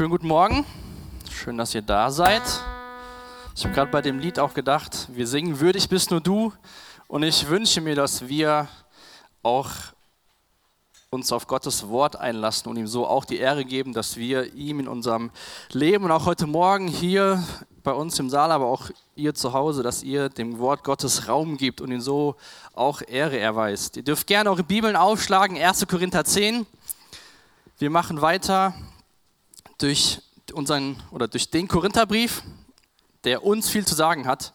Schönen guten Morgen. Schön, dass ihr da seid. Ich habe gerade bei dem Lied auch gedacht, wir singen Würdig bist nur du. Und ich wünsche mir, dass wir auch uns auf Gottes Wort einlassen und ihm so auch die Ehre geben, dass wir ihm in unserem Leben und auch heute Morgen hier bei uns im Saal, aber auch ihr zu Hause, dass ihr dem Wort Gottes Raum gibt und ihn so auch Ehre erweist. Ihr dürft gerne eure Bibeln aufschlagen, 1. Korinther 10. Wir machen weiter durch unseren oder durch den Korintherbrief, der uns viel zu sagen hat.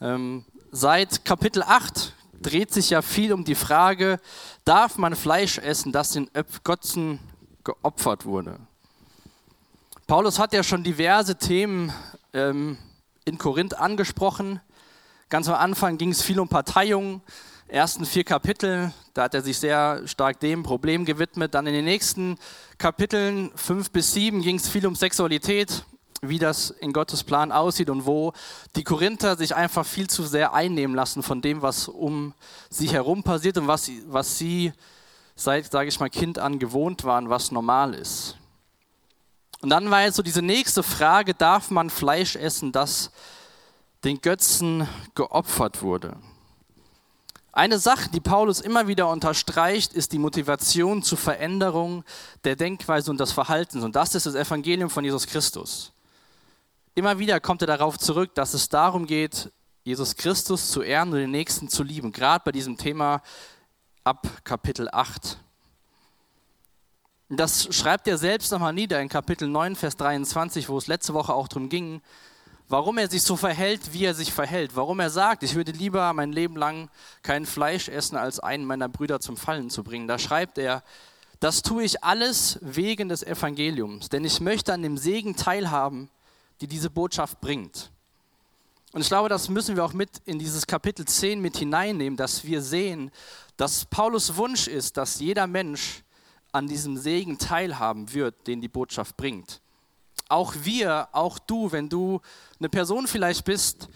Ähm, seit Kapitel 8 dreht sich ja viel um die Frage, darf man Fleisch essen, das den Götzen geopfert wurde? Paulus hat ja schon diverse Themen ähm, in Korinth angesprochen. Ganz am Anfang ging es viel um Parteiung, ersten vier Kapitel, da hat er sich sehr stark dem Problem gewidmet. Dann in den nächsten Kapiteln fünf bis sieben ging es viel um Sexualität, wie das in Gottes Plan aussieht und wo die Korinther sich einfach viel zu sehr einnehmen lassen von dem, was um sie herum passiert und was, was sie seit, sage ich mal, Kind an gewohnt waren, was normal ist. Und dann war jetzt so diese nächste Frage, darf man Fleisch essen, das den Götzen geopfert wurde? Eine Sache, die Paulus immer wieder unterstreicht, ist die Motivation zur Veränderung der Denkweise und des Verhaltens. Und das ist das Evangelium von Jesus Christus. Immer wieder kommt er darauf zurück, dass es darum geht, Jesus Christus zu ehren und den Nächsten zu lieben. Gerade bei diesem Thema ab Kapitel 8. Das schreibt er selbst nochmal nieder in Kapitel 9, Vers 23, wo es letzte Woche auch darum ging, warum er sich so verhält, wie er sich verhält, warum er sagt, ich würde lieber mein Leben lang kein Fleisch essen, als einen meiner Brüder zum Fallen zu bringen. Da schreibt er, das tue ich alles wegen des Evangeliums, denn ich möchte an dem Segen teilhaben, die diese Botschaft bringt. Und ich glaube, das müssen wir auch mit in dieses Kapitel 10 mit hineinnehmen, dass wir sehen, dass Paulus Wunsch ist, dass jeder Mensch an diesem Segen teilhaben wird, den die Botschaft bringt auch wir, auch du, wenn du eine Person vielleicht bist,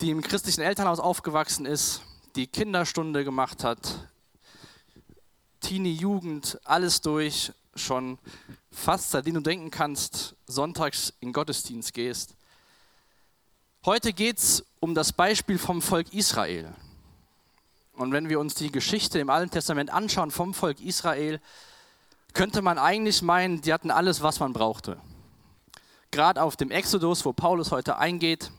die im christlichen Elternhaus aufgewachsen ist, die Kinderstunde gemacht hat, Teenie, Jugend, alles durch, schon fast seitdem du denken kannst, sonntags in Gottesdienst gehst. Heute geht es um das Beispiel vom Volk Israel. Und wenn wir uns die Geschichte im Alten Testament anschauen vom Volk Israel, könnte man eigentlich meinen, die hatten alles, was man brauchte gerade auf dem Exodus, wo Paulus heute eingeht,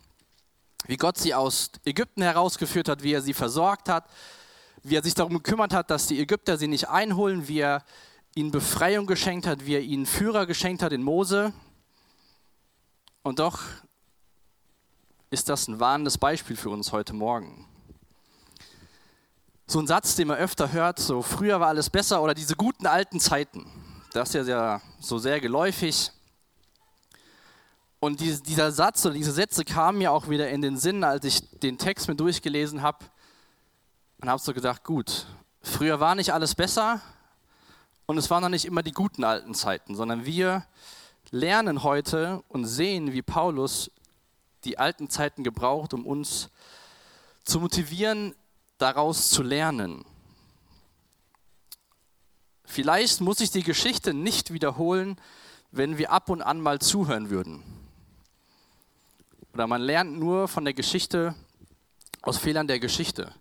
wie Gott sie aus Ägypten herausgeführt hat, wie er sie versorgt hat, wie er sich darum gekümmert hat, dass die Ägypter sie nicht einholen, wie er ihnen Befreiung geschenkt hat, wie er ihnen Führer geschenkt hat in Mose. Und doch ist das ein warnendes Beispiel für uns heute Morgen. So ein Satz, den man öfter hört, so früher war alles besser oder diese guten alten Zeiten. Das ist ja sehr, so sehr geläufig. Und dieser Satz oder diese Sätze kamen mir auch wieder in den Sinn, als ich den Text mir durchgelesen habe und habe so gedacht, gut, früher war nicht alles besser und es waren noch nicht immer die guten alten Zeiten, sondern wir lernen heute und sehen, wie Paulus die alten Zeiten gebraucht, um uns zu motivieren, daraus zu lernen. Vielleicht muss ich die Geschichte nicht wiederholen, wenn wir ab und an mal zuhören würden. Oder man lernt nur von der Geschichte aus Fehlern der Geschichte.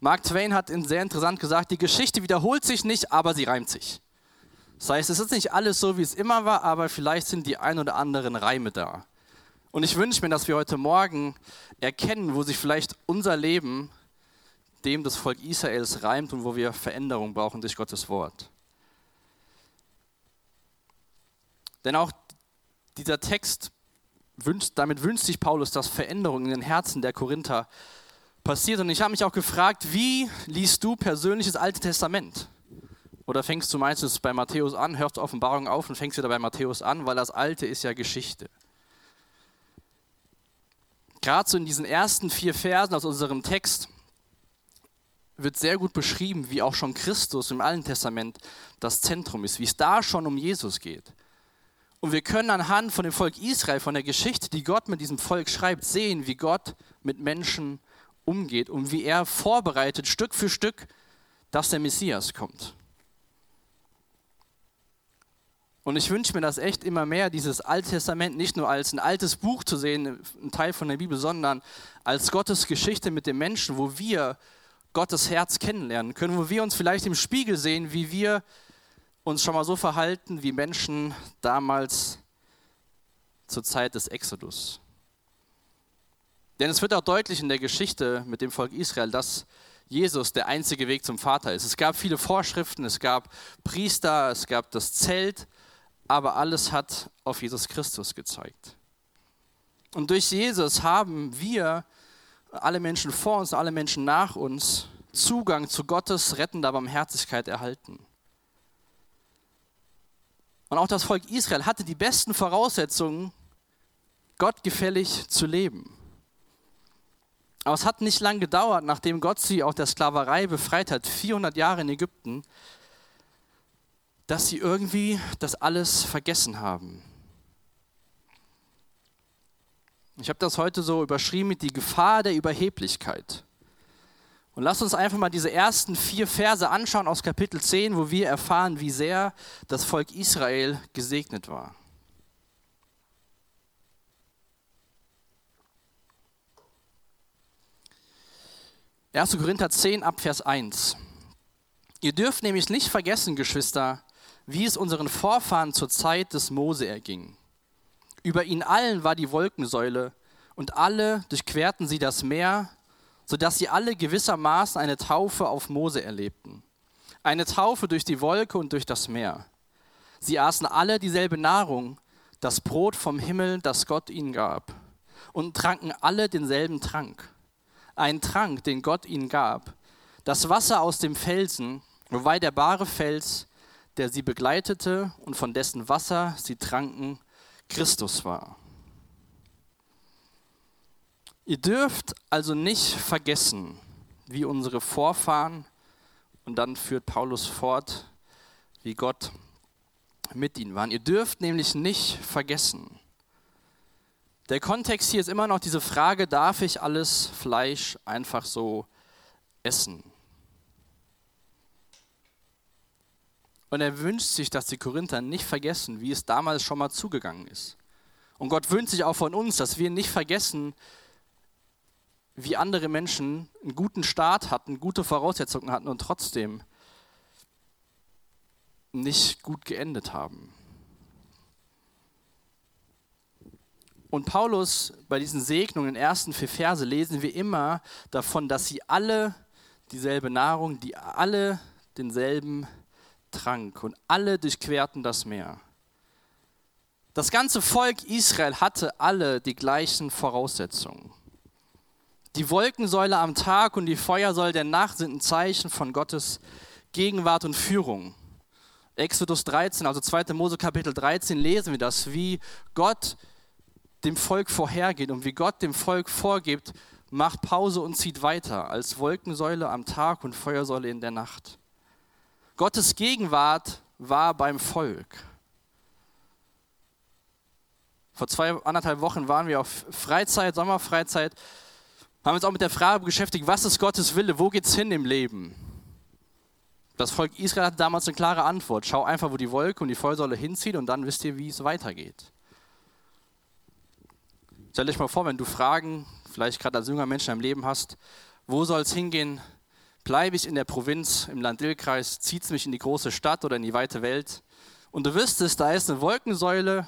Mark Twain hat sehr interessant gesagt, die Geschichte wiederholt sich nicht, aber sie reimt sich. Das heißt, es ist nicht alles so, wie es immer war, aber vielleicht sind die ein oder anderen Reime da. Und ich wünsche mir, dass wir heute Morgen erkennen, wo sich vielleicht unser Leben dem des Volk Israels reimt und wo wir Veränderung brauchen durch Gottes Wort. Denn auch dieser Text wünscht, damit wünscht sich Paulus, dass Veränderung in den Herzen der Korinther passiert. Und ich habe mich auch gefragt, wie liest du persönlich das Alte Testament? Oder fängst du meistens bei Matthäus an, hörst Offenbarung auf und fängst wieder bei Matthäus an, weil das Alte ist ja Geschichte. Gerade so in diesen ersten vier Versen aus unserem Text wird sehr gut beschrieben, wie auch schon Christus im Alten Testament das Zentrum ist, wie es da schon um Jesus geht. Und wir können anhand von dem Volk Israel, von der Geschichte, die Gott mit diesem Volk schreibt, sehen, wie Gott mit Menschen umgeht und wie er vorbereitet, Stück für Stück, dass der Messias kommt. Und ich wünsche mir das echt immer mehr, dieses Alte Testament nicht nur als ein altes Buch zu sehen, ein Teil von der Bibel, sondern als Gottes Geschichte mit den Menschen, wo wir Gottes Herz kennenlernen können, wo wir uns vielleicht im Spiegel sehen, wie wir uns schon mal so verhalten wie Menschen damals zur Zeit des Exodus. Denn es wird auch deutlich in der Geschichte mit dem Volk Israel, dass Jesus der einzige Weg zum Vater ist. Es gab viele Vorschriften, es gab Priester, es gab das Zelt, aber alles hat auf Jesus Christus gezeigt. Und durch Jesus haben wir, alle Menschen vor uns, alle Menschen nach uns, Zugang zu Gottes rettender Barmherzigkeit erhalten. Und auch das Volk Israel hatte die besten Voraussetzungen, gottgefällig zu leben. Aber es hat nicht lange gedauert, nachdem Gott sie aus der Sklaverei befreit hat, 400 Jahre in Ägypten, dass sie irgendwie das alles vergessen haben. Ich habe das heute so überschrieben mit die Gefahr der Überheblichkeit. Und lasst uns einfach mal diese ersten vier Verse anschauen aus Kapitel 10, wo wir erfahren, wie sehr das Volk Israel gesegnet war. 1. Korinther 10 ab Vers 1. Ihr dürft nämlich nicht vergessen, Geschwister, wie es unseren Vorfahren zur Zeit des Mose erging. Über ihnen allen war die Wolkensäule und alle durchquerten sie das Meer, sodass sie alle gewissermaßen eine Taufe auf Mose erlebten. Eine Taufe durch die Wolke und durch das Meer. Sie aßen alle dieselbe Nahrung, das Brot vom Himmel, das Gott ihnen gab, und tranken alle denselben Trank ein Trank, den Gott ihnen gab, das Wasser aus dem Felsen, wobei der bare Fels, der sie begleitete und von dessen Wasser sie tranken, Christus war. Ihr dürft also nicht vergessen, wie unsere Vorfahren, und dann führt Paulus fort, wie Gott mit ihnen waren. Ihr dürft nämlich nicht vergessen, der Kontext hier ist immer noch diese Frage, darf ich alles Fleisch einfach so essen? Und er wünscht sich, dass die Korinther nicht vergessen, wie es damals schon mal zugegangen ist. Und Gott wünscht sich auch von uns, dass wir nicht vergessen, wie andere Menschen einen guten Start hatten, gute Voraussetzungen hatten und trotzdem nicht gut geendet haben. Und Paulus, bei diesen Segnungen in den ersten vier Verse lesen wir immer davon, dass sie alle dieselbe Nahrung, die alle denselben Trank und alle durchquerten das Meer. Das ganze Volk Israel hatte alle die gleichen Voraussetzungen. Die Wolkensäule am Tag und die Feuersäule der Nacht sind ein Zeichen von Gottes Gegenwart und Führung. Exodus 13, also 2. Mose Kapitel 13 lesen wir das, wie Gott dem Volk vorhergeht und wie Gott dem Volk vorgibt, macht Pause und zieht weiter als Wolkensäule am Tag und Feuersäule in der Nacht. Gottes Gegenwart war beim Volk. Vor zwei, anderthalb Wochen waren wir auf Freizeit, Sommerfreizeit, haben uns auch mit der Frage beschäftigt, was ist Gottes Wille, wo geht es hin im Leben? Das Volk Israel hatte damals eine klare Antwort. Schau einfach, wo die Wolke und die Feuersäule hinzieht und dann wisst ihr, wie es weitergeht. Stell dich mal vor, wenn du Fragen, vielleicht gerade als junger Mensch in deinem Leben hast, wo soll es hingehen? Bleibe ich in der Provinz, im Land-Dill-Kreis, zieht es mich in die große Stadt oder in die weite Welt? Und du wüsstest, da ist eine Wolkensäule,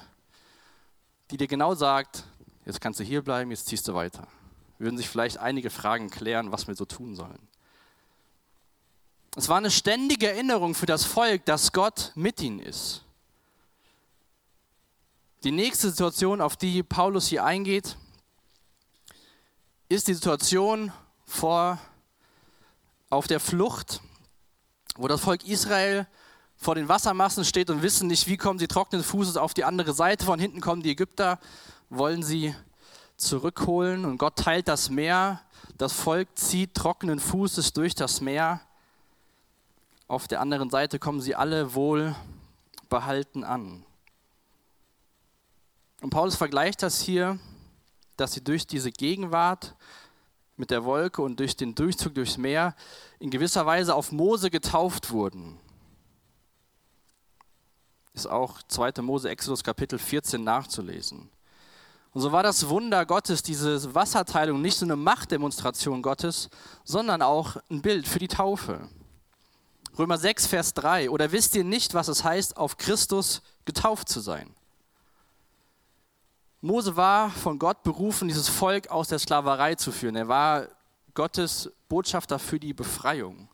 die dir genau sagt, jetzt kannst du hier bleiben, jetzt ziehst du weiter. Würden sich vielleicht einige Fragen klären, was wir so tun sollen. Es war eine ständige Erinnerung für das Volk, dass Gott mit ihnen ist. Die nächste Situation, auf die Paulus hier eingeht, ist die Situation vor, auf der Flucht, wo das Volk Israel vor den Wassermassen steht und wissen nicht, wie kommen sie trockenen Fußes auf die andere Seite. Von hinten kommen die Ägypter, wollen sie zurückholen und Gott teilt das Meer. Das Volk zieht trockenen Fußes durch das Meer. Auf der anderen Seite kommen sie alle wohl behalten an. Und Paulus vergleicht das hier, dass sie durch diese Gegenwart mit der Wolke und durch den Durchzug durchs Meer in gewisser Weise auf Mose getauft wurden. ist auch 2. Mose Exodus Kapitel 14 nachzulesen. Und so war das Wunder Gottes, diese Wasserteilung, nicht so eine Machtdemonstration Gottes, sondern auch ein Bild für die Taufe. Römer 6, Vers 3. Oder wisst ihr nicht, was es heißt, auf Christus getauft zu sein? Mose war von Gott berufen, dieses Volk aus der Sklaverei zu führen. Er war Gottes Botschafter für die Befreiung.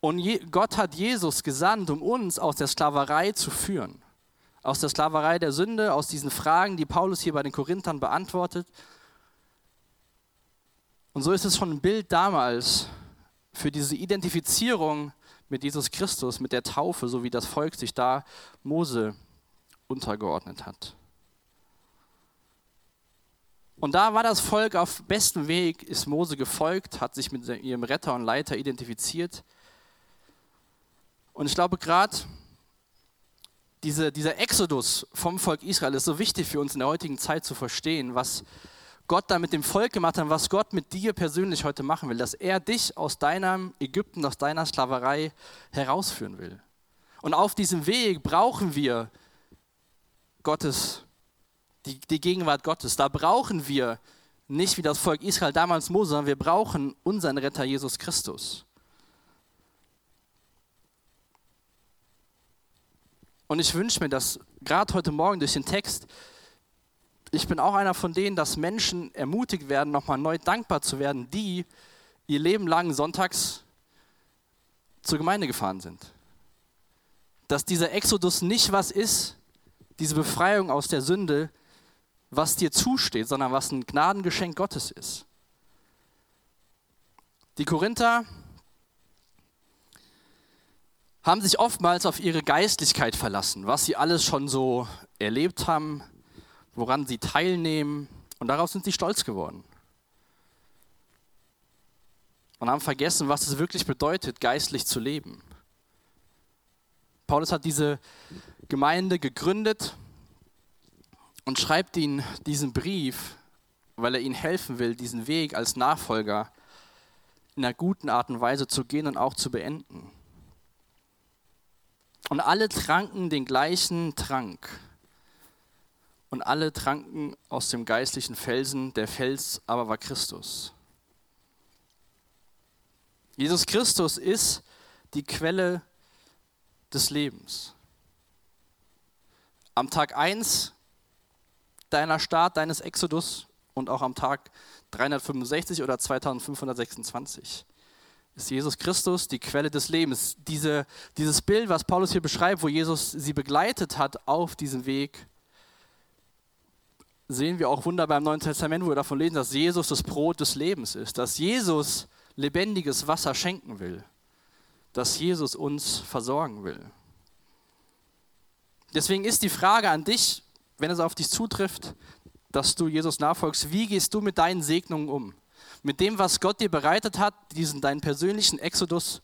Und Gott hat Jesus gesandt, um uns aus der Sklaverei zu führen aus der Sklaverei der Sünde, aus diesen Fragen, die Paulus hier bei den Korinthern beantwortet. Und so ist es schon ein Bild damals für diese Identifizierung mit Jesus Christus, mit der Taufe, so wie das Volk sich da Mose untergeordnet hat. Und da war das Volk auf bestem Weg, ist Mose gefolgt, hat sich mit ihrem Retter und Leiter identifiziert. Und ich glaube, gerade diese, dieser Exodus vom Volk Israel ist so wichtig für uns in der heutigen Zeit zu verstehen, was Gott da mit dem Volk gemacht hat, was Gott mit dir persönlich heute machen will, dass er dich aus deinem Ägypten, aus deiner Sklaverei herausführen will. Und auf diesem Weg brauchen wir Gottes, die, die Gegenwart Gottes. Da brauchen wir nicht wie das Volk Israel damals Mose, sondern wir brauchen unseren Retter Jesus Christus. Und ich wünsche mir, dass gerade heute Morgen durch den Text, ich bin auch einer von denen, dass Menschen ermutigt werden, nochmal neu dankbar zu werden, die ihr Leben lang sonntags zur Gemeinde gefahren sind. Dass dieser Exodus nicht was ist, diese Befreiung aus der Sünde, was dir zusteht, sondern was ein Gnadengeschenk Gottes ist. Die Korinther haben sich oftmals auf ihre Geistlichkeit verlassen, was sie alles schon so erlebt haben, woran sie teilnehmen und darauf sind sie stolz geworden. Und haben vergessen, was es wirklich bedeutet, geistlich zu leben. Paulus hat diese Gemeinde gegründet und schreibt ihnen diesen Brief, weil er ihnen helfen will, diesen Weg als Nachfolger in einer guten Art und Weise zu gehen und auch zu beenden. Und alle tranken den gleichen Trank. Und alle tranken aus dem geistlichen Felsen, der Fels aber war Christus. Jesus Christus ist die Quelle des Lebens. Am Tag 1 deiner Start, deines Exodus und auch am Tag 365 oder 2526 ist Jesus Christus die Quelle des Lebens. Diese, dieses Bild, was Paulus hier beschreibt, wo Jesus sie begleitet hat auf diesem Weg, sehen wir auch wunderbar im Neuen Testament, wo wir davon lesen, dass Jesus das Brot des Lebens ist, dass Jesus lebendiges Wasser schenken will, dass Jesus uns versorgen will. Deswegen ist die Frage an dich, wenn es auf dich zutrifft, dass du Jesus nachfolgst, wie gehst du mit deinen Segnungen um? Mit dem, was Gott dir bereitet hat, diesen deinen persönlichen Exodus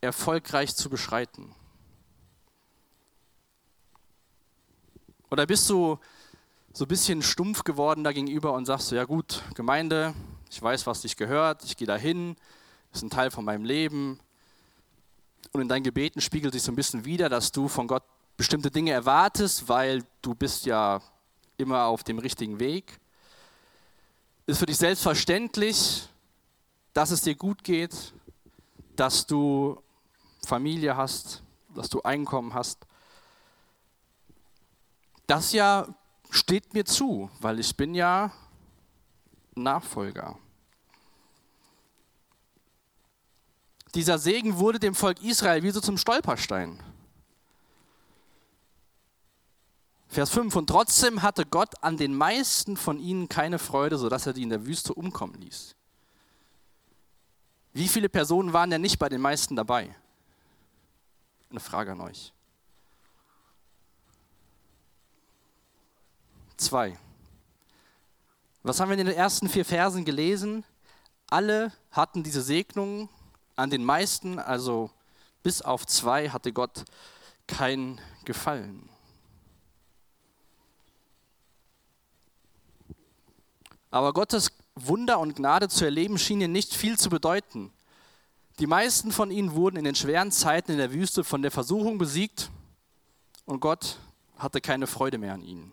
erfolgreich zu beschreiten? Oder bist du so ein bisschen stumpf geworden dagegenüber und sagst du, ja gut, Gemeinde, ich weiß, was dich gehört, ich gehe dahin, ist ein Teil von meinem Leben. Und in deinen Gebeten spiegelt sich so ein bisschen wieder, dass du von Gott bestimmte Dinge erwartest, weil du bist ja immer auf dem richtigen Weg ist für dich selbstverständlich, dass es dir gut geht, dass du Familie hast, dass du Einkommen hast. Das ja steht mir zu, weil ich bin ja Nachfolger. Dieser Segen wurde dem Volk Israel wie so zum Stolperstein. Vers 5, und trotzdem hatte Gott an den meisten von ihnen keine Freude, sodass er die in der Wüste umkommen ließ. Wie viele Personen waren denn nicht bei den meisten dabei? Eine Frage an euch. Zwei. Was haben wir in den ersten vier Versen gelesen? Alle hatten diese Segnungen, an den meisten, also bis auf zwei, hatte Gott kein Gefallen. Aber Gottes Wunder und Gnade zu erleben schien ihnen nicht viel zu bedeuten. Die meisten von ihnen wurden in den schweren Zeiten in der Wüste von der Versuchung besiegt und Gott hatte keine Freude mehr an ihnen.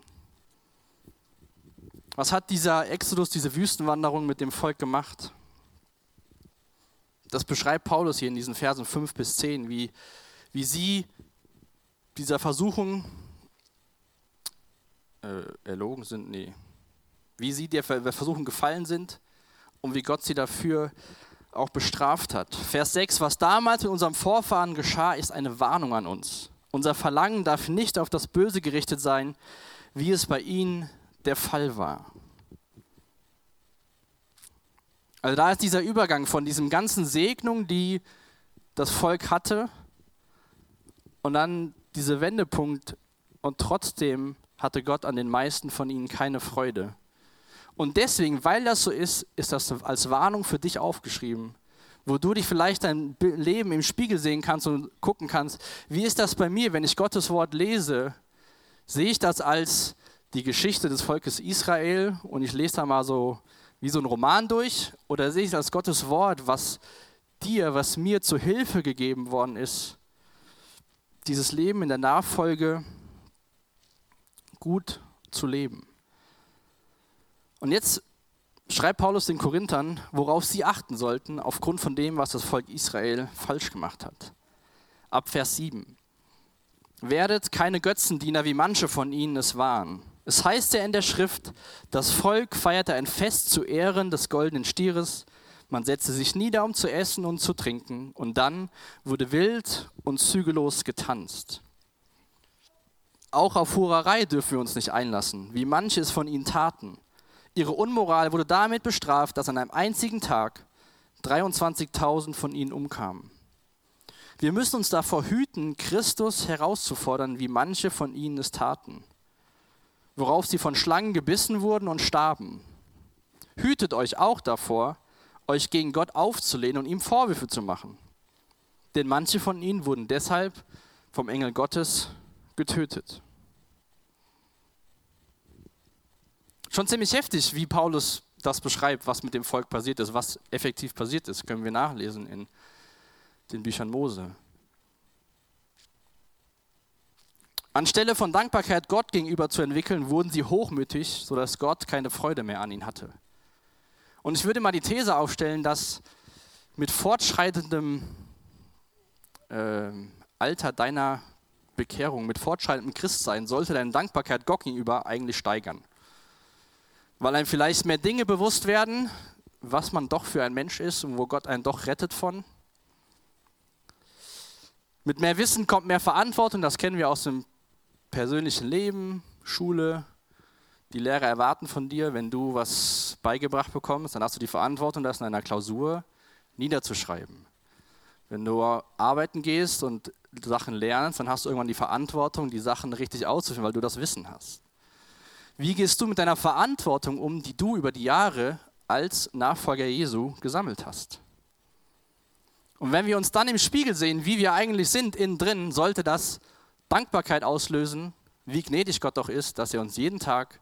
Was hat dieser Exodus, diese Wüstenwanderung mit dem Volk gemacht? Das beschreibt Paulus hier in diesen Versen 5 bis 10, wie, wie sie dieser Versuchung äh, erlogen sind, nee, wie sie der Versuchung gefallen sind und wie Gott sie dafür auch bestraft hat. Vers 6, was damals mit unserem Vorfahren geschah, ist eine Warnung an uns. Unser Verlangen darf nicht auf das Böse gerichtet sein, wie es bei ihnen der Fall war. Also da ist dieser Übergang von diesem ganzen Segnung, die das Volk hatte, und dann dieser Wendepunkt, und trotzdem hatte Gott an den meisten von ihnen keine Freude. Und deswegen, weil das so ist, ist das als Warnung für dich aufgeschrieben, wo du dich vielleicht dein Leben im Spiegel sehen kannst und gucken kannst, wie ist das bei mir, wenn ich Gottes Wort lese? Sehe ich das als die Geschichte des Volkes Israel und ich lese da mal so wie so ein Roman durch oder sehe ich das als Gottes Wort, was dir, was mir zur Hilfe gegeben worden ist, dieses Leben in der Nachfolge gut zu leben? Und jetzt schreibt Paulus den Korinthern, worauf sie achten sollten, aufgrund von dem, was das Volk Israel falsch gemacht hat. Ab Vers 7. Werdet keine Götzendiener, wie manche von ihnen es waren. Es heißt ja in der Schrift, das Volk feierte ein Fest zu Ehren des goldenen Stieres, man setzte sich nieder, um zu essen und zu trinken, und dann wurde wild und zügellos getanzt. Auch auf Hurerei dürfen wir uns nicht einlassen, wie manche es von ihnen taten. Ihre Unmoral wurde damit bestraft, dass an einem einzigen Tag 23.000 von ihnen umkamen. Wir müssen uns davor hüten, Christus herauszufordern, wie manche von ihnen es taten, worauf sie von Schlangen gebissen wurden und starben. Hütet euch auch davor, euch gegen Gott aufzulehnen und ihm Vorwürfe zu machen. Denn manche von ihnen wurden deshalb vom Engel Gottes getötet. Schon ziemlich heftig, wie Paulus das beschreibt, was mit dem Volk passiert ist, was effektiv passiert ist, können wir nachlesen in den Büchern Mose. Anstelle von Dankbarkeit Gott gegenüber zu entwickeln, wurden sie hochmütig, sodass Gott keine Freude mehr an ihnen hatte. Und ich würde mal die These aufstellen, dass mit fortschreitendem äh, Alter deiner Bekehrung, mit fortschreitendem Christsein, sollte deine Dankbarkeit Gott gegenüber eigentlich steigern weil einem vielleicht mehr Dinge bewusst werden, was man doch für ein Mensch ist und wo Gott einen doch rettet von. Mit mehr Wissen kommt mehr Verantwortung, das kennen wir aus dem persönlichen Leben, Schule. Die Lehrer erwarten von dir, wenn du was beigebracht bekommst, dann hast du die Verantwortung, das in einer Klausur niederzuschreiben. Wenn du arbeiten gehst und Sachen lernst, dann hast du irgendwann die Verantwortung, die Sachen richtig auszuführen, weil du das Wissen hast. Wie gehst du mit deiner Verantwortung um, die du über die Jahre als Nachfolger Jesu gesammelt hast? Und wenn wir uns dann im Spiegel sehen, wie wir eigentlich sind innen drin, sollte das Dankbarkeit auslösen, wie gnädig Gott doch ist, dass er uns jeden Tag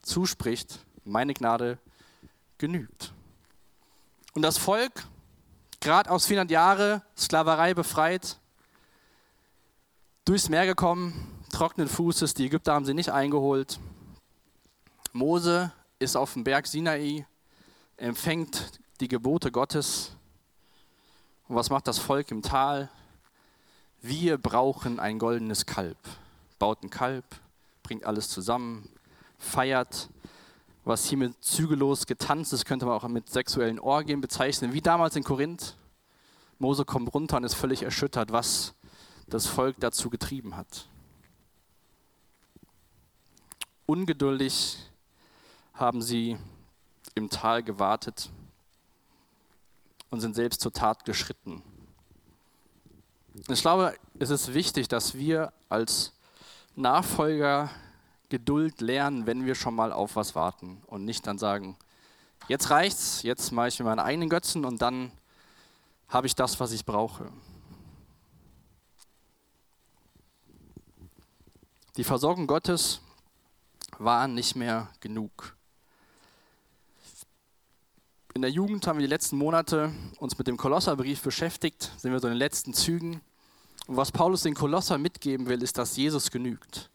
zuspricht, meine Gnade genügt. Und das Volk, gerade aus 400 Jahren Sklaverei befreit, durchs Meer gekommen, trockenen Fußes, die Ägypter haben sie nicht eingeholt, Mose ist auf dem Berg Sinai, empfängt die Gebote Gottes. Und was macht das Volk im Tal? Wir brauchen ein goldenes Kalb. Baut ein Kalb, bringt alles zusammen, feiert. Was hier mit zügellos getanzt ist, könnte man auch mit sexuellen Orgien bezeichnen, wie damals in Korinth. Mose kommt runter und ist völlig erschüttert, was das Volk dazu getrieben hat. Ungeduldig haben sie im Tal gewartet und sind selbst zur Tat geschritten. Ich glaube, es ist wichtig, dass wir als Nachfolger Geduld lernen, wenn wir schon mal auf was warten und nicht dann sagen, jetzt reicht's, jetzt mache ich mir meine eigenen Götzen und dann habe ich das, was ich brauche. Die Versorgung Gottes war nicht mehr genug. In der Jugend haben wir die letzten Monate uns mit dem Kolosserbrief beschäftigt, sind wir so in den letzten Zügen. Und was Paulus den Kolosser mitgeben will, ist, dass Jesus genügt.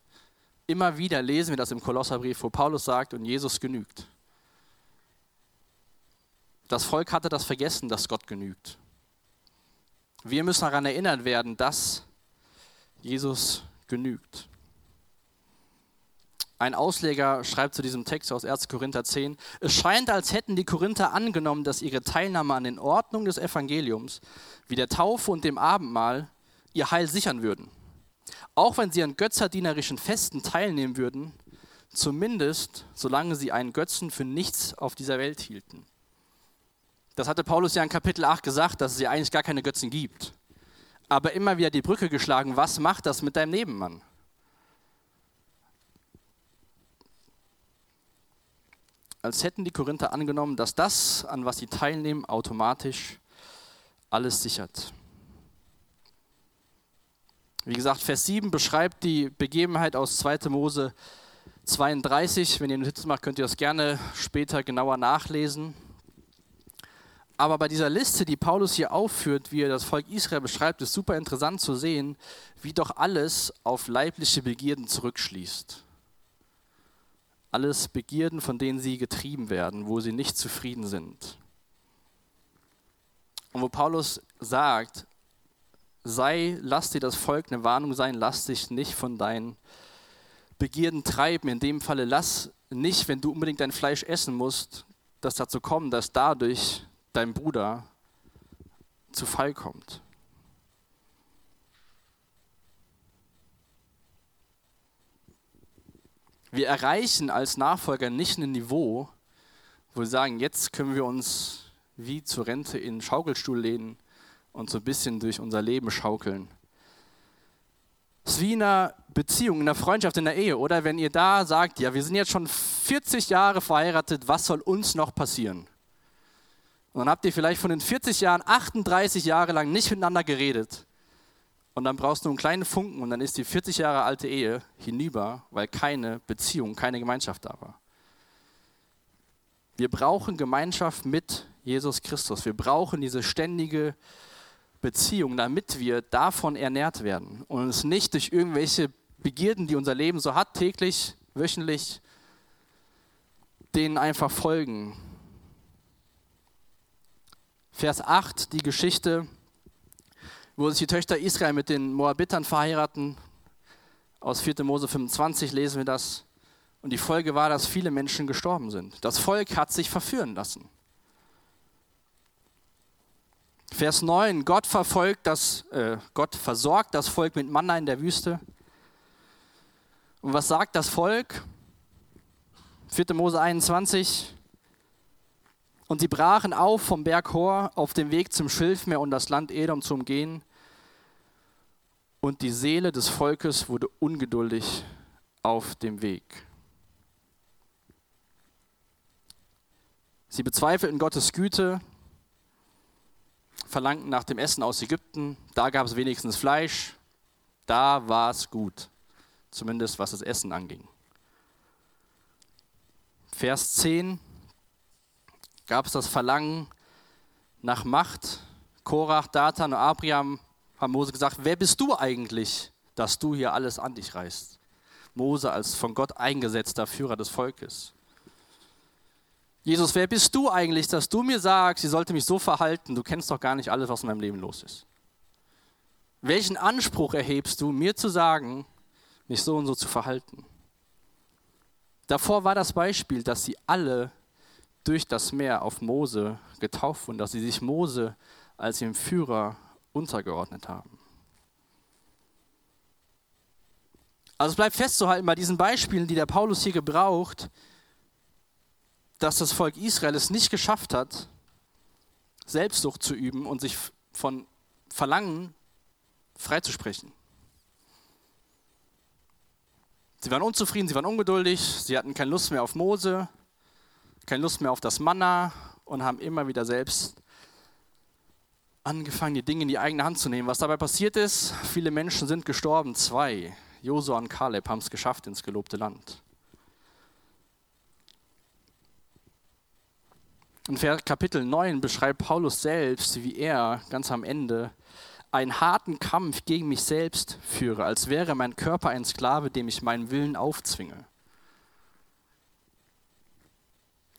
Immer wieder lesen wir das im Kolosserbrief, wo Paulus sagt, und Jesus genügt. Das Volk hatte das vergessen, dass Gott genügt. Wir müssen daran erinnert werden, dass Jesus genügt. Ein Ausleger schreibt zu diesem Text aus 1. Korinther 10, es scheint, als hätten die Korinther angenommen, dass ihre Teilnahme an den Ordnungen des Evangeliums, wie der Taufe und dem Abendmahl, ihr Heil sichern würden. Auch wenn sie an götzerdienerischen Festen teilnehmen würden, zumindest solange sie einen Götzen für nichts auf dieser Welt hielten. Das hatte Paulus ja in Kapitel 8 gesagt, dass es ja eigentlich gar keine Götzen gibt. Aber immer wieder die Brücke geschlagen, was macht das mit deinem Nebenmann? Als hätten die Korinther angenommen, dass das, an was sie teilnehmen, automatisch alles sichert. Wie gesagt, Vers 7 beschreibt die Begebenheit aus 2. Mose 32. Wenn ihr Notizen macht, könnt ihr das gerne später genauer nachlesen. Aber bei dieser Liste, die Paulus hier aufführt, wie er das Volk Israel beschreibt, ist super interessant zu sehen, wie doch alles auf leibliche Begierden zurückschließt. Alles Begierden, von denen sie getrieben werden, wo sie nicht zufrieden sind. Und wo Paulus sagt, sei, lass dir das Volk eine Warnung sein, lass dich nicht von deinen Begierden treiben. In dem Falle lass nicht, wenn du unbedingt dein Fleisch essen musst, das dazu kommen, dass dadurch dein Bruder zu Fall kommt. Wir erreichen als Nachfolger nicht ein Niveau, wo wir sagen, jetzt können wir uns wie zur Rente in den Schaukelstuhl lehnen und so ein bisschen durch unser Leben schaukeln. Es ist wie in einer Beziehung, in einer Freundschaft, in der Ehe, oder? Wenn ihr da sagt, ja, wir sind jetzt schon 40 Jahre verheiratet, was soll uns noch passieren? Und dann habt ihr vielleicht von den 40 Jahren 38 Jahre lang nicht miteinander geredet. Und dann brauchst du einen kleinen Funken und dann ist die 40 Jahre alte Ehe hinüber, weil keine Beziehung, keine Gemeinschaft da war. Wir brauchen Gemeinschaft mit Jesus Christus. Wir brauchen diese ständige Beziehung, damit wir davon ernährt werden und uns nicht durch irgendwelche Begierden, die unser Leben so hat, täglich, wöchentlich, denen einfach folgen Vers 8, die Geschichte, wo sich die Töchter Israel mit den Moabitern verheiraten. Aus 4. Mose 25 lesen wir das. Und die Folge war, dass viele Menschen gestorben sind. Das Volk hat sich verführen lassen. Vers 9, Gott verfolgt das, äh, Gott versorgt das Volk mit Manna in der Wüste. Und was sagt das Volk? 4. Mose 21, und sie brachen auf vom Berg Hor auf dem Weg zum Schilfmeer und das Land Edom zu umgehen. Und die Seele des Volkes wurde ungeduldig auf dem Weg. Sie bezweifelten Gottes Güte, verlangten nach dem Essen aus Ägypten. Da gab es wenigstens Fleisch. Da war es gut, zumindest was das Essen anging. Vers 10 gab es das Verlangen nach Macht. Korach, Datan und Abraham haben Mose gesagt, wer bist du eigentlich, dass du hier alles an dich reißt? Mose als von Gott eingesetzter Führer des Volkes. Jesus, wer bist du eigentlich, dass du mir sagst, ich sollte mich so verhalten? Du kennst doch gar nicht alles, was in meinem Leben los ist. Welchen Anspruch erhebst du, mir zu sagen, mich so und so zu verhalten? Davor war das Beispiel, dass sie alle durch das Meer auf Mose getauft wurden, dass sie sich Mose als ihrem Führer untergeordnet haben. Also es bleibt festzuhalten bei diesen Beispielen, die der Paulus hier gebraucht, dass das Volk Israel es nicht geschafft hat, Selbstsucht zu üben und sich von Verlangen freizusprechen. Sie waren unzufrieden, sie waren ungeduldig, sie hatten keine Lust mehr auf Mose, keine Lust mehr auf das Manna und haben immer wieder selbst angefangen, die Dinge in die eigene Hand zu nehmen. Was dabei passiert ist, viele Menschen sind gestorben. Zwei, Josua und Kaleb, haben es geschafft ins gelobte Land. In Kapitel 9 beschreibt Paulus selbst, wie er ganz am Ende einen harten Kampf gegen mich selbst führe, als wäre mein Körper ein Sklave, dem ich meinen Willen aufzwinge.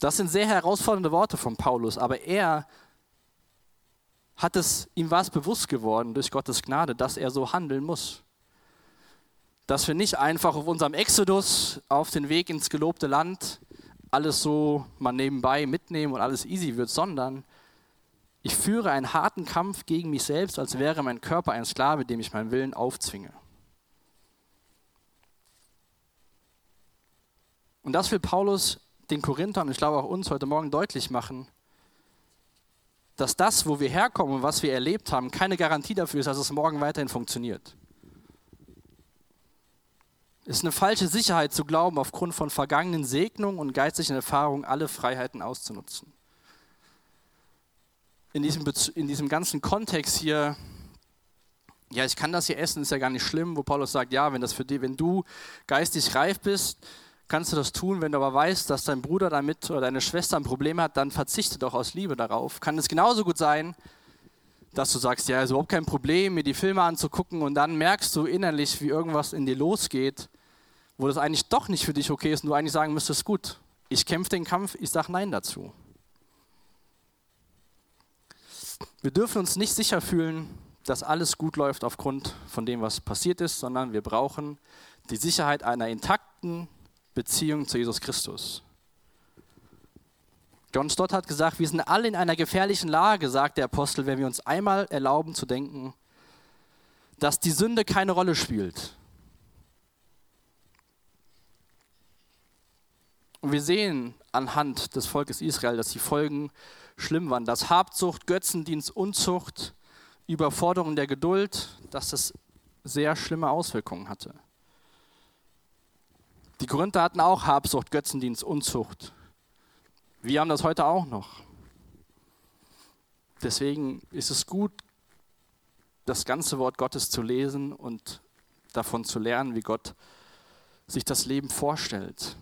Das sind sehr herausfordernde Worte von Paulus, aber er hat es, ihm war es bewusst geworden durch Gottes Gnade, dass er so handeln muss. Dass wir nicht einfach auf unserem Exodus auf den Weg ins gelobte Land alles so mal nebenbei mitnehmen und alles easy wird, sondern ich führe einen harten Kampf gegen mich selbst, als wäre mein Körper ein Sklave, dem ich meinen Willen aufzwinge. Und das will Paulus den Korinthern, ich glaube auch uns heute Morgen deutlich machen, dass das, wo wir herkommen und was wir erlebt haben, keine Garantie dafür ist, dass es morgen weiterhin funktioniert. Es ist eine falsche Sicherheit zu glauben, aufgrund von vergangenen Segnungen und geistlichen Erfahrungen alle Freiheiten auszunutzen. In diesem, in diesem ganzen Kontext hier, ja, ich kann das hier essen, ist ja gar nicht schlimm, wo Paulus sagt, ja, wenn, das für dich, wenn du geistig reif bist, kannst du das tun, wenn du aber weißt, dass dein Bruder damit oder deine Schwester ein Problem hat, dann verzichte doch aus Liebe darauf. Kann es genauso gut sein, dass du sagst, ja, ist überhaupt kein Problem, mir die Filme anzugucken und dann merkst du innerlich, wie irgendwas in dir losgeht, wo das eigentlich doch nicht für dich okay ist und du eigentlich sagen müsstest, gut, ich kämpfe den Kampf, ich sage Nein dazu. Wir dürfen uns nicht sicher fühlen, dass alles gut läuft aufgrund von dem, was passiert ist, sondern wir brauchen die Sicherheit einer intakten, Beziehung zu Jesus Christus. John Stott hat gesagt, wir sind alle in einer gefährlichen Lage, sagt der Apostel, wenn wir uns einmal erlauben zu denken, dass die Sünde keine Rolle spielt. Und wir sehen anhand des Volkes Israel, dass die Folgen schlimm waren. Dass Habsucht, Götzendienst, Unzucht, Überforderung der Geduld, dass das sehr schlimme Auswirkungen hatte. Die Korinther hatten auch Habsucht, Götzendienst, Unzucht. Wir haben das heute auch noch. Deswegen ist es gut, das ganze Wort Gottes zu lesen und davon zu lernen, wie Gott sich das Leben vorstellt.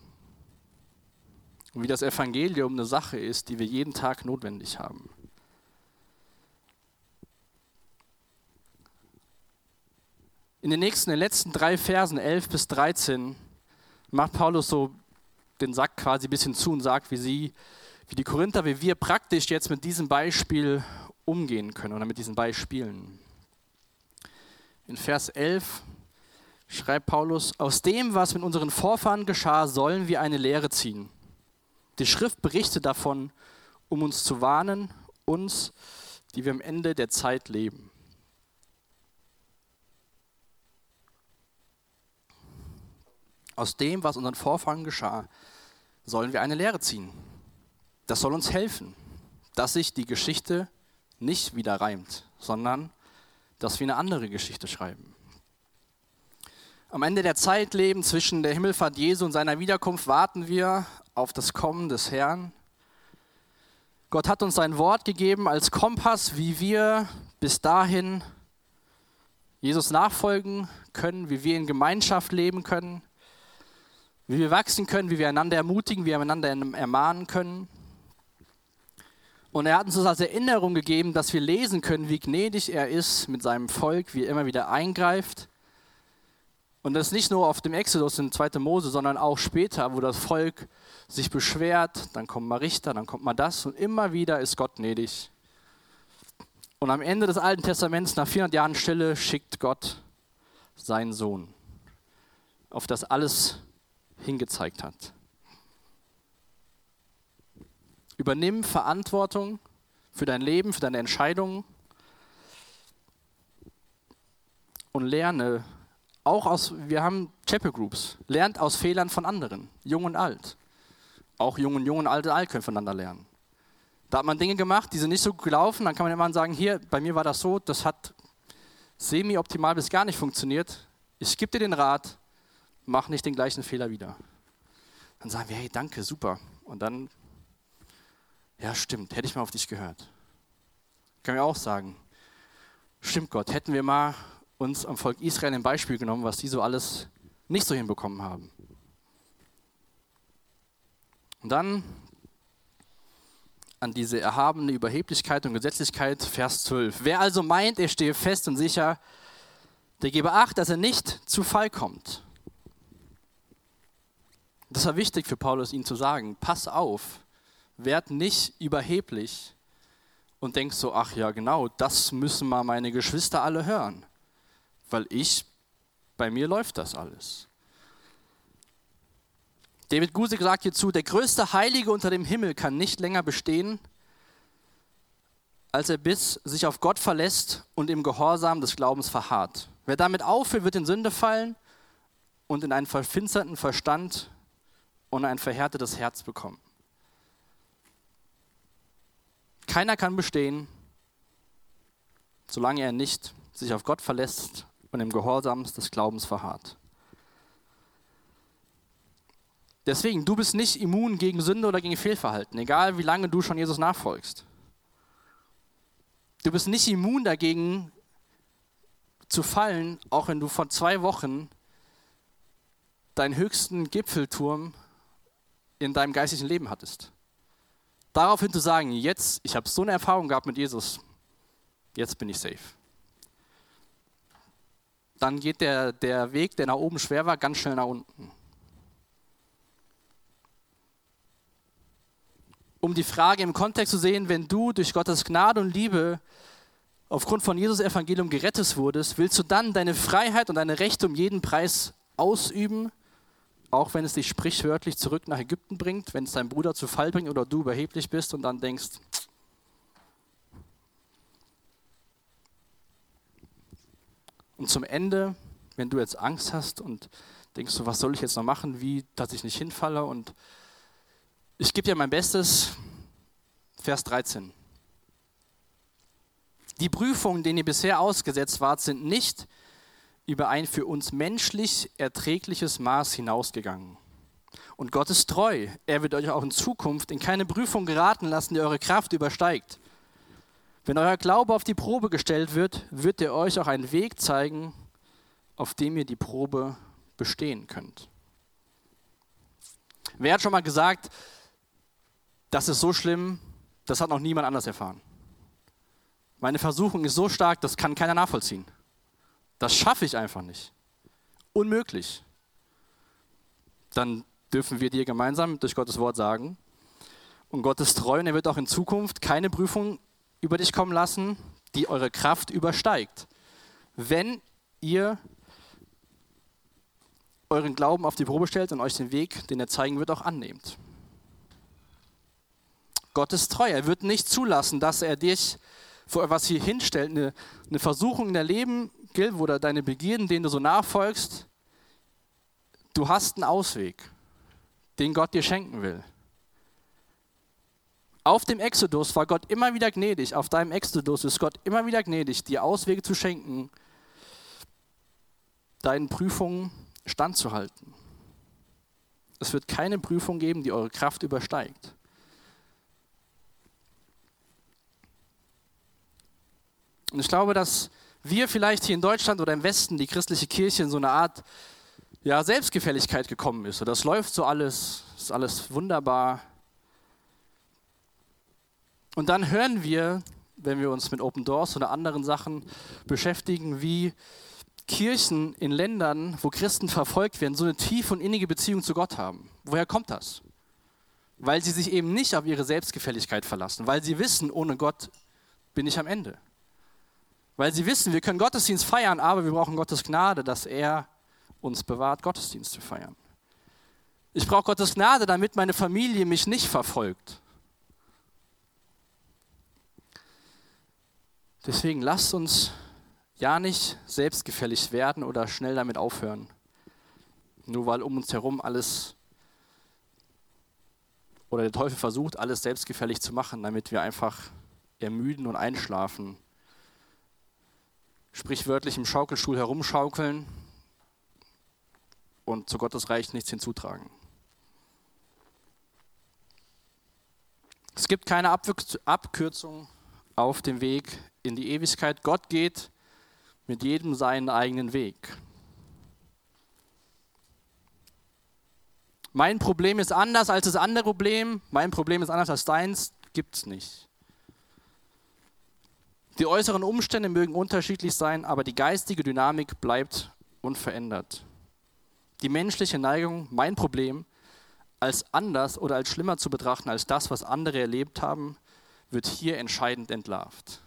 Und wie das Evangelium eine Sache ist, die wir jeden Tag notwendig haben. In den nächsten, den letzten drei Versen, 11 bis 13, macht Paulus so den Sack quasi ein bisschen zu und sagt, wie sie, wie die Korinther, wie wir praktisch jetzt mit diesem Beispiel umgehen können oder mit diesen Beispielen. In Vers 11 schreibt Paulus, aus dem, was mit unseren Vorfahren geschah, sollen wir eine Lehre ziehen. Die Schrift berichtet davon, um uns zu warnen, uns, die wir am Ende der Zeit leben. Aus dem, was unseren Vorfahren geschah, sollen wir eine Lehre ziehen. Das soll uns helfen, dass sich die Geschichte nicht wieder reimt, sondern dass wir eine andere Geschichte schreiben. Am Ende der Zeit leben zwischen der Himmelfahrt Jesu und seiner Wiederkunft warten wir auf das Kommen des Herrn. Gott hat uns sein Wort gegeben als Kompass, wie wir bis dahin Jesus nachfolgen können, wie wir in Gemeinschaft leben können, wie wir wachsen können, wie wir einander ermutigen, wie wir einander ermahnen können. Und er hat uns das als Erinnerung gegeben, dass wir lesen können, wie gnädig er ist mit seinem Volk, wie er immer wieder eingreift. Und das nicht nur auf dem Exodus in 2. Mose, sondern auch später, wo das Volk sich beschwert, dann kommt mal Richter, dann kommt mal das und immer wieder ist Gott gnädig. Und am Ende des Alten Testaments, nach 400 Jahren Stille, schickt Gott seinen Sohn, auf das alles hingezeigt hat. Übernimm Verantwortung für dein Leben, für deine Entscheidungen und lerne auch aus, wir haben Chapel Groups, lernt aus Fehlern von anderen, jung und alt. Auch jung und jung und alt und alt können voneinander lernen. Da hat man Dinge gemacht, die sind nicht so gelaufen, dann kann man immer sagen, hier, bei mir war das so, das hat semi-optimal bis gar nicht funktioniert. Ich gebe dir den Rat, mach nicht den gleichen Fehler wieder. Dann sagen wir, hey, danke, super. Und dann, ja, stimmt, hätte ich mal auf dich gehört. Können wir auch sagen, stimmt Gott, hätten wir mal uns am Volk Israel ein Beispiel genommen, was die so alles nicht so hinbekommen haben. Und dann an diese erhabene Überheblichkeit und Gesetzlichkeit, Vers 12. Wer also meint, er stehe fest und sicher, der gebe Acht, dass er nicht zu Fall kommt. Das war wichtig für Paulus, ihnen zu sagen. Pass auf, werd nicht überheblich und denk so, ach ja, genau, das müssen mal meine Geschwister alle hören. Weil ich, bei mir läuft das alles. David Gusek sagt hierzu, der größte Heilige unter dem Himmel kann nicht länger bestehen, als er bis sich auf Gott verlässt und im Gehorsam des Glaubens verharrt. Wer damit aufhört, wird in Sünde fallen und in einen verfinsterten Verstand und ein verhärtetes Herz bekommen. Keiner kann bestehen, solange er nicht sich auf Gott verlässt und im Gehorsam des Glaubens verharrt. Deswegen, du bist nicht immun gegen Sünde oder gegen Fehlverhalten, egal wie lange du schon Jesus nachfolgst. Du bist nicht immun dagegen zu fallen, auch wenn du vor zwei Wochen deinen höchsten Gipfelturm in deinem geistlichen Leben hattest. Daraufhin zu sagen, jetzt, ich habe so eine Erfahrung gehabt mit Jesus, jetzt bin ich safe. Dann geht der, der Weg, der nach oben schwer war, ganz schnell nach unten. um die Frage im Kontext zu sehen, wenn du durch Gottes Gnade und Liebe aufgrund von Jesus Evangelium gerettet wurdest, willst du dann deine Freiheit und deine Rechte um jeden Preis ausüben, auch wenn es dich sprichwörtlich zurück nach Ägypten bringt, wenn es dein Bruder zu Fall bringt oder du überheblich bist und dann denkst, und zum Ende, wenn du jetzt Angst hast und denkst du, was soll ich jetzt noch machen, wie, dass ich nicht hinfalle und ich gebe dir mein Bestes. Vers 13. Die Prüfungen, denen ihr bisher ausgesetzt wart, sind nicht über ein für uns menschlich erträgliches Maß hinausgegangen. Und Gott ist treu. Er wird euch auch in Zukunft in keine Prüfung geraten lassen, die eure Kraft übersteigt. Wenn euer Glaube auf die Probe gestellt wird, wird er euch auch einen Weg zeigen, auf dem ihr die Probe bestehen könnt. Wer hat schon mal gesagt, das ist so schlimm, das hat noch niemand anders erfahren. Meine Versuchung ist so stark, das kann keiner nachvollziehen. Das schaffe ich einfach nicht. Unmöglich. Dann dürfen wir dir gemeinsam durch Gottes Wort sagen, und Gott ist treu und er wird auch in Zukunft keine Prüfung über dich kommen lassen, die eure Kraft übersteigt. Wenn ihr euren Glauben auf die Probe stellt und euch den Weg, den er zeigen wird, auch annehmt. Gott ist treu. Er wird nicht zulassen, dass er dich vor etwas hier hinstellt, eine, eine Versuchung in der Leben gilt, wo deine Begierden, denen du so nachfolgst, du hast einen Ausweg, den Gott dir schenken will. Auf dem Exodus war Gott immer wieder gnädig, auf deinem Exodus ist Gott immer wieder gnädig, dir Auswege zu schenken, deinen Prüfungen standzuhalten. Es wird keine Prüfung geben, die eure Kraft übersteigt. Und ich glaube, dass wir vielleicht hier in Deutschland oder im Westen, die christliche Kirche, in so eine Art ja, Selbstgefälligkeit gekommen ist. So, das läuft so alles, ist alles wunderbar. Und dann hören wir, wenn wir uns mit Open Doors oder anderen Sachen beschäftigen, wie Kirchen in Ländern, wo Christen verfolgt werden, so eine tiefe und innige Beziehung zu Gott haben. Woher kommt das? Weil sie sich eben nicht auf ihre Selbstgefälligkeit verlassen, weil sie wissen, ohne Gott bin ich am Ende. Weil sie wissen, wir können Gottesdienst feiern, aber wir brauchen Gottes Gnade, dass er uns bewahrt, Gottesdienst zu feiern. Ich brauche Gottes Gnade, damit meine Familie mich nicht verfolgt. Deswegen lasst uns ja nicht selbstgefällig werden oder schnell damit aufhören. Nur weil um uns herum alles oder der Teufel versucht, alles selbstgefällig zu machen, damit wir einfach ermüden und einschlafen sprichwörtlich im Schaukelstuhl herumschaukeln und zu Gottes Reich nichts hinzutragen. Es gibt keine Abkürzung auf dem Weg in die Ewigkeit. Gott geht mit jedem seinen eigenen Weg. Mein Problem ist anders als das andere Problem. Mein Problem ist anders als deins. gibt es nicht. Die äußeren Umstände mögen unterschiedlich sein, aber die geistige Dynamik bleibt unverändert. Die menschliche Neigung, mein Problem, als anders oder als schlimmer zu betrachten als das, was andere erlebt haben, wird hier entscheidend entlarvt.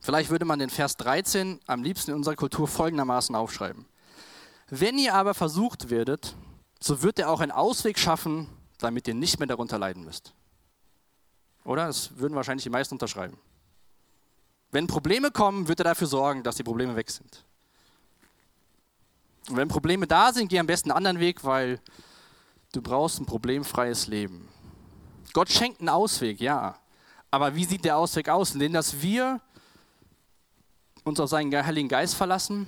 Vielleicht würde man den Vers 13 am liebsten in unserer Kultur folgendermaßen aufschreiben. Wenn ihr aber versucht werdet, so wird er auch einen Ausweg schaffen, damit ihr nicht mehr darunter leiden müsst. Oder? Das würden wahrscheinlich die meisten unterschreiben. Wenn Probleme kommen, wird er dafür sorgen, dass die Probleme weg sind. Und wenn Probleme da sind, geh am besten einen anderen Weg, weil du brauchst ein problemfreies Leben. Gott schenkt einen Ausweg, ja. Aber wie sieht der Ausweg aus? Indem dass wir uns auf seinen Heiligen Geist verlassen,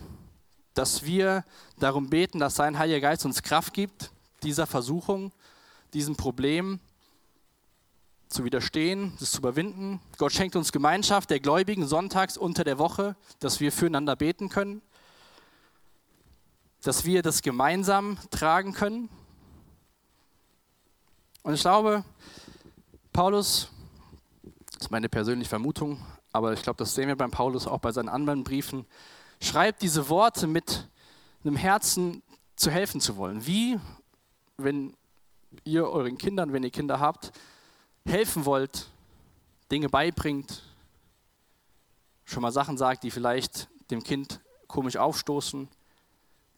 dass wir darum beten, dass sein Heiliger Geist uns Kraft gibt, dieser Versuchung, diesem Problem zu widerstehen, das zu überwinden. Gott schenkt uns Gemeinschaft der Gläubigen sonntags unter der Woche, dass wir füreinander beten können, dass wir das gemeinsam tragen können. Und ich glaube, Paulus, das ist meine persönliche Vermutung, aber ich glaube, das sehen wir beim Paulus auch bei seinen anderen Briefen, schreibt diese Worte mit einem Herzen zu helfen zu wollen. Wie, wenn ihr euren Kindern, wenn ihr Kinder habt, helfen wollt, Dinge beibringt, schon mal Sachen sagt, die vielleicht dem Kind komisch aufstoßen,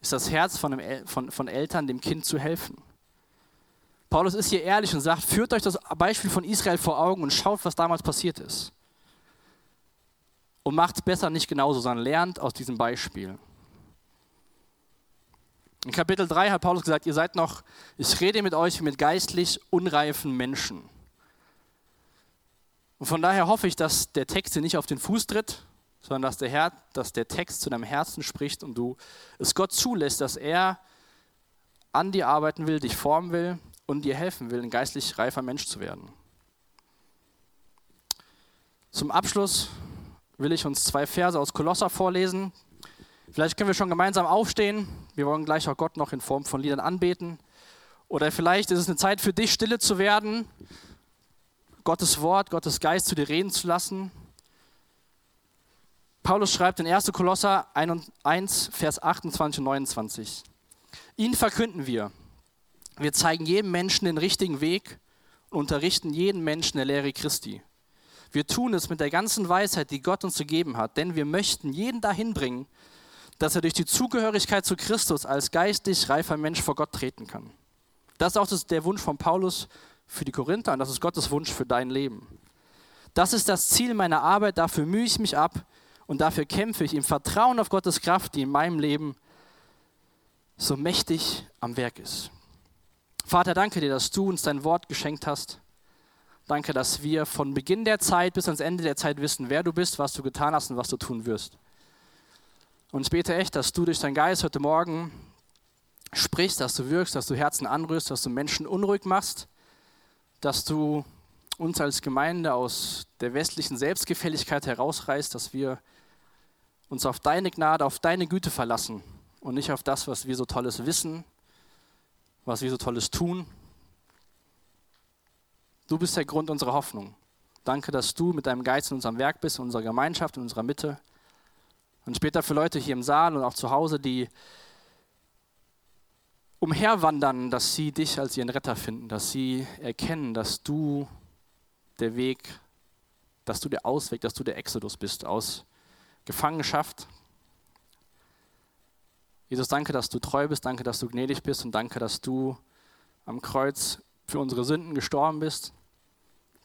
ist das Herz von, El von, von Eltern, dem Kind zu helfen. Paulus ist hier ehrlich und sagt, führt euch das Beispiel von Israel vor Augen und schaut, was damals passiert ist. Und macht besser nicht genauso, sondern lernt aus diesem Beispiel. In Kapitel 3 hat Paulus gesagt, ihr seid noch, ich rede mit euch mit geistlich unreifen Menschen. Und von daher hoffe ich, dass der Text dir nicht auf den Fuß tritt, sondern dass der, Herr, dass der Text zu deinem Herzen spricht und du es Gott zulässt, dass er an dir arbeiten will, dich formen will und dir helfen will, ein geistlich reifer Mensch zu werden. Zum Abschluss will ich uns zwei Verse aus Kolosser vorlesen. Vielleicht können wir schon gemeinsam aufstehen. Wir wollen gleich auch Gott noch in Form von Liedern anbeten. Oder vielleicht ist es eine Zeit für dich, stille zu werden Gottes Wort, Gottes Geist zu dir reden zu lassen. Paulus schreibt in 1. Kolosser 1, Vers 28 und 29. Ihn verkünden wir. Wir zeigen jedem Menschen den richtigen Weg und unterrichten jeden Menschen der Lehre Christi. Wir tun es mit der ganzen Weisheit, die Gott uns gegeben hat, denn wir möchten jeden dahin bringen, dass er durch die Zugehörigkeit zu Christus als geistig reifer Mensch vor Gott treten kann. Das ist auch der Wunsch von Paulus für die Korinther und das ist Gottes Wunsch für dein Leben. Das ist das Ziel meiner Arbeit, dafür mühe ich mich ab und dafür kämpfe ich im Vertrauen auf Gottes Kraft, die in meinem Leben so mächtig am Werk ist. Vater, danke dir, dass du uns dein Wort geschenkt hast. Danke, dass wir von Beginn der Zeit bis ans Ende der Zeit wissen, wer du bist, was du getan hast und was du tun wirst. Und ich bete echt, dass du durch deinen Geist heute Morgen sprichst, dass du wirkst, dass du Herzen anrührst, dass du Menschen unruhig machst dass du uns als Gemeinde aus der westlichen Selbstgefälligkeit herausreißt, dass wir uns auf deine Gnade, auf deine Güte verlassen und nicht auf das, was wir so tolles wissen, was wir so tolles tun. Du bist der Grund unserer Hoffnung. Danke, dass du mit deinem Geist in unserem Werk bist, in unserer Gemeinschaft, in unserer Mitte. Und später für Leute hier im Saal und auch zu Hause, die umherwandern, dass sie dich als ihren Retter finden, dass sie erkennen, dass du der Weg, dass du der Ausweg, dass du der Exodus bist aus Gefangenschaft. Jesus, danke, dass du treu bist, danke, dass du gnädig bist und danke, dass du am Kreuz für unsere Sünden gestorben bist.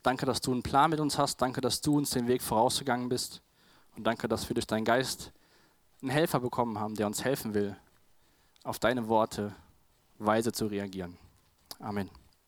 Danke, dass du einen Plan mit uns hast. Danke, dass du uns den Weg vorausgegangen bist. Und danke, dass wir durch deinen Geist einen Helfer bekommen haben, der uns helfen will, auf deine Worte weise zu reagieren. Amen.